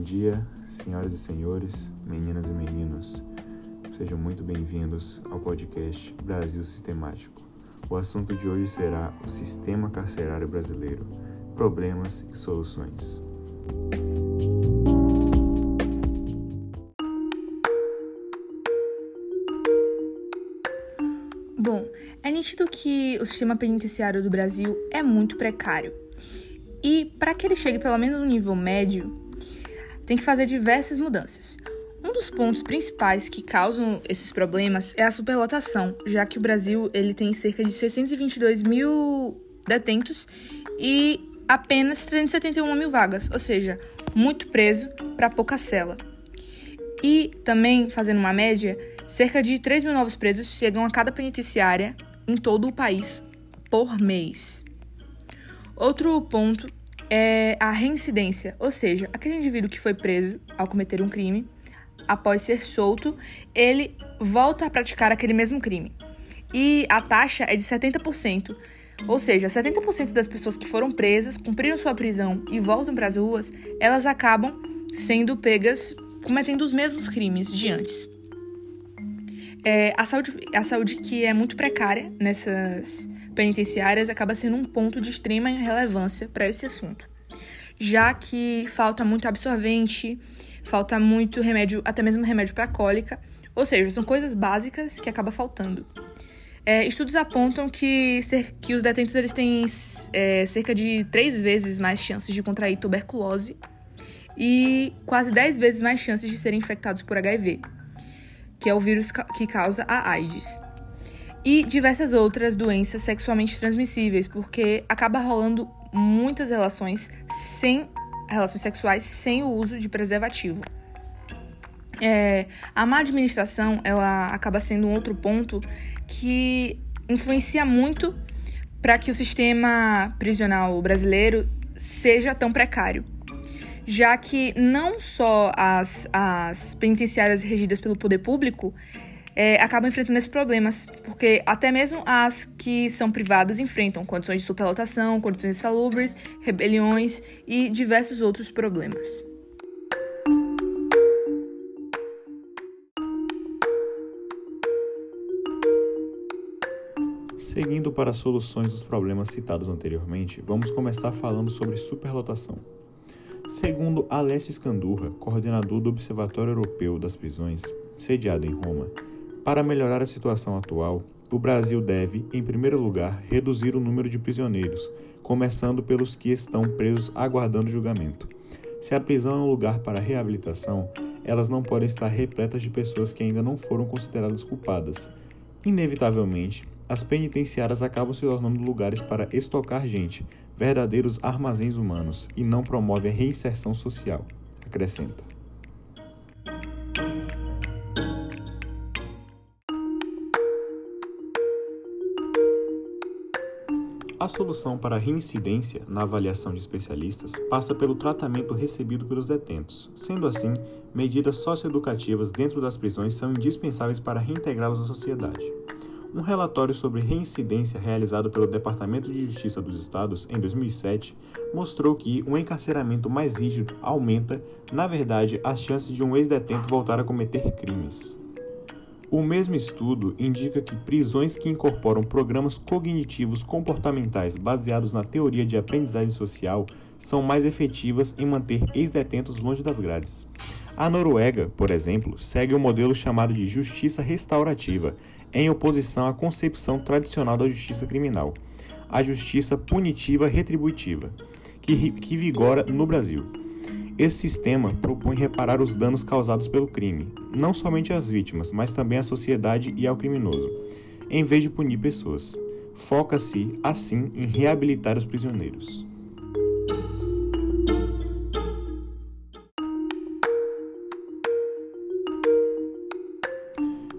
Bom dia, senhoras e senhores, meninas e meninos. Sejam muito bem-vindos ao podcast Brasil Sistemático. O assunto de hoje será o sistema carcerário brasileiro, problemas e soluções. Bom, é nítido que o sistema penitenciário do Brasil é muito precário. E para que ele chegue pelo menos no nível médio, tem que fazer diversas mudanças. Um dos pontos principais que causam esses problemas é a superlotação, já que o Brasil ele tem cerca de 622 mil detentos e apenas 371 mil vagas, ou seja, muito preso para pouca cela. E também, fazendo uma média, cerca de 3 mil novos presos chegam a cada penitenciária em todo o país por mês. Outro ponto é a reincidência, ou seja, aquele indivíduo que foi preso ao cometer um crime, após ser solto, ele volta a praticar aquele mesmo crime. E a taxa é de 70%. Ou seja, 70% das pessoas que foram presas, cumpriram sua prisão e voltam para as ruas, elas acabam sendo pegas cometendo os mesmos crimes de antes. É, a, saúde, a saúde que é muito precária nessas penitenciárias acaba sendo um ponto de extrema relevância para esse assunto, já que falta muito absorvente, falta muito remédio, até mesmo remédio para cólica, ou seja, são coisas básicas que acaba faltando. É, estudos apontam que, que os detentos eles têm é, cerca de três vezes mais chances de contrair tuberculose e quase dez vezes mais chances de serem infectados por HIV, que é o vírus que causa a AIDS e diversas outras doenças sexualmente transmissíveis, porque acaba rolando muitas relações sem relações sexuais sem o uso de preservativo. É, a má administração ela acaba sendo um outro ponto que influencia muito para que o sistema prisional brasileiro seja tão precário, já que não só as, as penitenciárias regidas pelo poder público é, acabam enfrentando esses problemas, porque até mesmo as que são privadas enfrentam condições de superlotação, condições insalubres, rebeliões e diversos outros problemas. Seguindo para as soluções dos problemas citados anteriormente, vamos começar falando sobre superlotação. Segundo Alessio Scandurra, coordenador do Observatório Europeu das Prisões, sediado em Roma, para melhorar a situação atual, o Brasil deve, em primeiro lugar, reduzir o número de prisioneiros, começando pelos que estão presos aguardando julgamento. Se a prisão é um lugar para reabilitação, elas não podem estar repletas de pessoas que ainda não foram consideradas culpadas. Inevitavelmente, as penitenciárias acabam se tornando lugares para estocar gente, verdadeiros armazéns humanos, e não promovem a reinserção social, acrescenta. A solução para a reincidência, na avaliação de especialistas, passa pelo tratamento recebido pelos detentos. Sendo assim, medidas socioeducativas dentro das prisões são indispensáveis para reintegrá-los à sociedade. Um relatório sobre reincidência realizado pelo Departamento de Justiça dos Estados em 2007 mostrou que um encarceramento mais rígido aumenta, na verdade, as chances de um ex-detento voltar a cometer crimes. O mesmo estudo indica que prisões que incorporam programas cognitivos comportamentais baseados na teoria de aprendizagem social são mais efetivas em manter ex-detentos longe das grades. A Noruega, por exemplo, segue o um modelo chamado de justiça restaurativa, em oposição à concepção tradicional da justiça criminal, a justiça punitiva retributiva, que, que vigora no Brasil. Esse sistema propõe reparar os danos causados pelo crime, não somente às vítimas, mas também à sociedade e ao criminoso, em vez de punir pessoas. Foca-se, assim, em reabilitar os prisioneiros.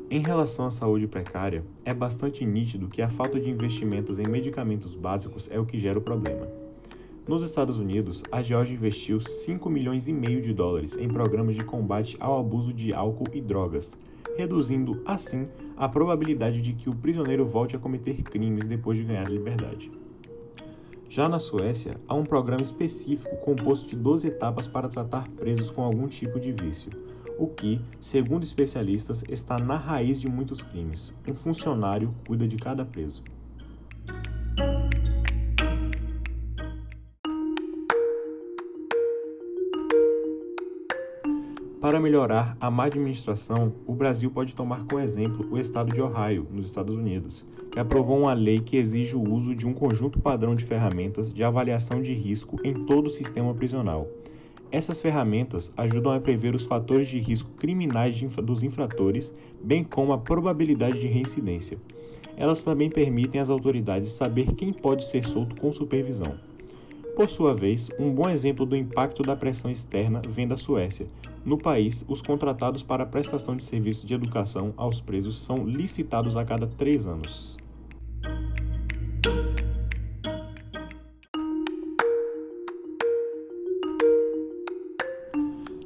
Em relação à saúde precária, é bastante nítido que a falta de investimentos em medicamentos básicos é o que gera o problema. Nos Estados Unidos, a Georgia investiu 5 milhões e meio de dólares em programas de combate ao abuso de álcool e drogas, reduzindo assim a probabilidade de que o prisioneiro volte a cometer crimes depois de ganhar liberdade. Já na Suécia, há um programa específico composto de 12 etapas para tratar presos com algum tipo de vício, o que, segundo especialistas, está na raiz de muitos crimes. Um funcionário cuida de cada preso. Para melhorar a má administração, o Brasil pode tomar como exemplo o estado de Ohio, nos Estados Unidos, que aprovou uma lei que exige o uso de um conjunto padrão de ferramentas de avaliação de risco em todo o sistema prisional. Essas ferramentas ajudam a prever os fatores de risco criminais infra dos infratores, bem como a probabilidade de reincidência. Elas também permitem às autoridades saber quem pode ser solto com supervisão. Por sua vez, um bom exemplo do impacto da pressão externa vem da Suécia. No país, os contratados para a prestação de serviços de educação aos presos são licitados a cada três anos.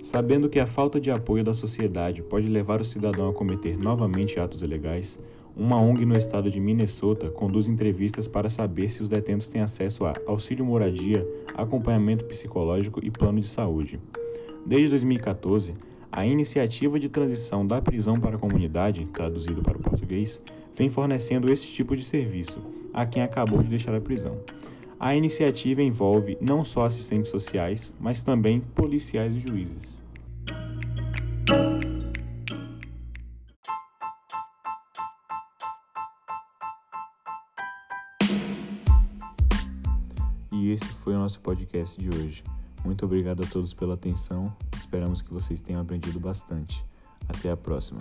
Sabendo que a falta de apoio da sociedade pode levar o cidadão a cometer novamente atos ilegais, uma ONG no estado de Minnesota conduz entrevistas para saber se os detentos têm acesso a auxílio moradia, acompanhamento psicológico e plano de saúde. Desde 2014, a iniciativa de transição da prisão para a comunidade, traduzido para o português, vem fornecendo esse tipo de serviço a quem acabou de deixar a prisão. A iniciativa envolve não só assistentes sociais, mas também policiais e juízes. E esse foi o nosso podcast de hoje. Muito obrigado a todos pela atenção. Esperamos que vocês tenham aprendido bastante. Até a próxima.